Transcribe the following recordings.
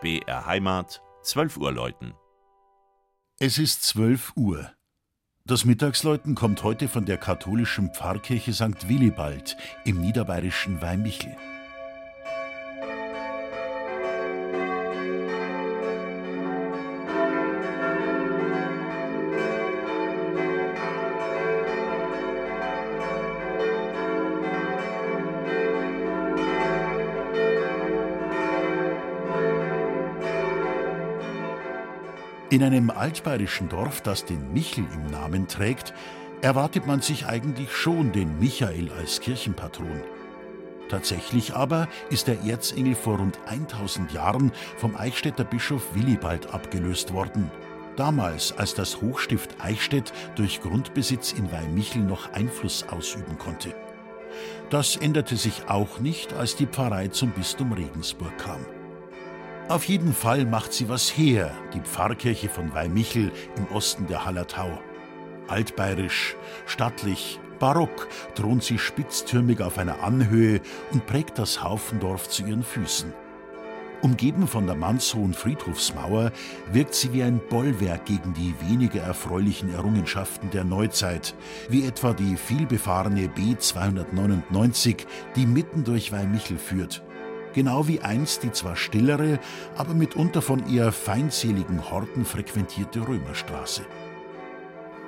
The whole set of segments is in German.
BR Heimat, 12 Uhr läuten. Es ist 12 Uhr. Das Mittagsläuten kommt heute von der katholischen Pfarrkirche St. Willibald im niederbayerischen Weimichel. In einem altbayerischen Dorf, das den Michel im Namen trägt, erwartet man sich eigentlich schon den Michael als Kirchenpatron. Tatsächlich aber ist der Erzengel vor rund 1000 Jahren vom Eichstätter Bischof Willibald abgelöst worden. Damals, als das Hochstift Eichstätt durch Grundbesitz in Weihmichel noch Einfluss ausüben konnte. Das änderte sich auch nicht, als die Pfarrei zum Bistum Regensburg kam. Auf jeden Fall macht sie was her, die Pfarrkirche von Weihmichel im Osten der Hallertau. Altbayerisch, stattlich, barock thront sie spitztürmig auf einer Anhöhe und prägt das Haufendorf zu ihren Füßen. Umgeben von der mannshohen Friedhofsmauer wirkt sie wie ein Bollwerk gegen die weniger erfreulichen Errungenschaften der Neuzeit, wie etwa die vielbefahrene B 299, die mitten durch Weihmichel führt genau wie einst die zwar stillere, aber mitunter von eher feindseligen Horten frequentierte Römerstraße.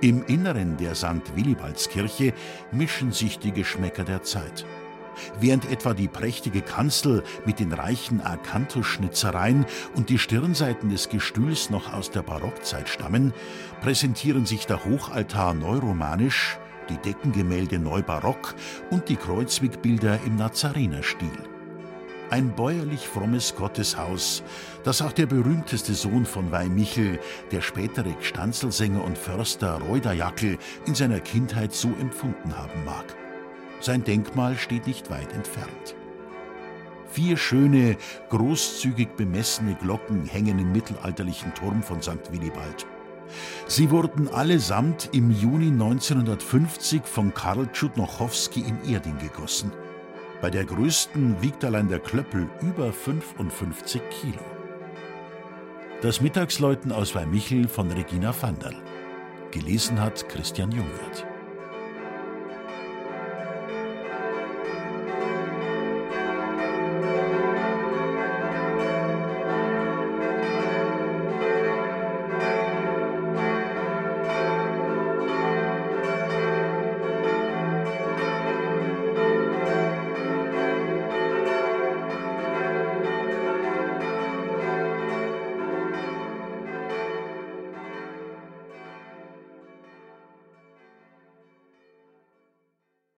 Im Inneren der St. Willibaldskirche mischen sich die Geschmäcker der Zeit. Während etwa die prächtige Kanzel mit den reichen Akanthusschnitzereien und die Stirnseiten des Gestühls noch aus der Barockzeit stammen, präsentieren sich der Hochaltar neuromanisch, die Deckengemälde neubarock und die Kreuzwegbilder im Nazarenerstil ein bäuerlich frommes Gotteshaus, das auch der berühmteste Sohn von Weihmichel, der spätere Gstanzelsänger und Förster Reuder Jackel, in seiner Kindheit so empfunden haben mag. Sein Denkmal steht nicht weit entfernt. Vier schöne, großzügig bemessene Glocken hängen im mittelalterlichen Turm von St. Willibald. Sie wurden allesamt im Juni 1950 von Karl Tschudnochowski in Erding gegossen. Bei der größten wiegt allein der Klöppel über 55 Kilo. Das Mittagsläuten aus Weihmichel von Regina Vanderl. Gelesen hat Christian Jungwirth.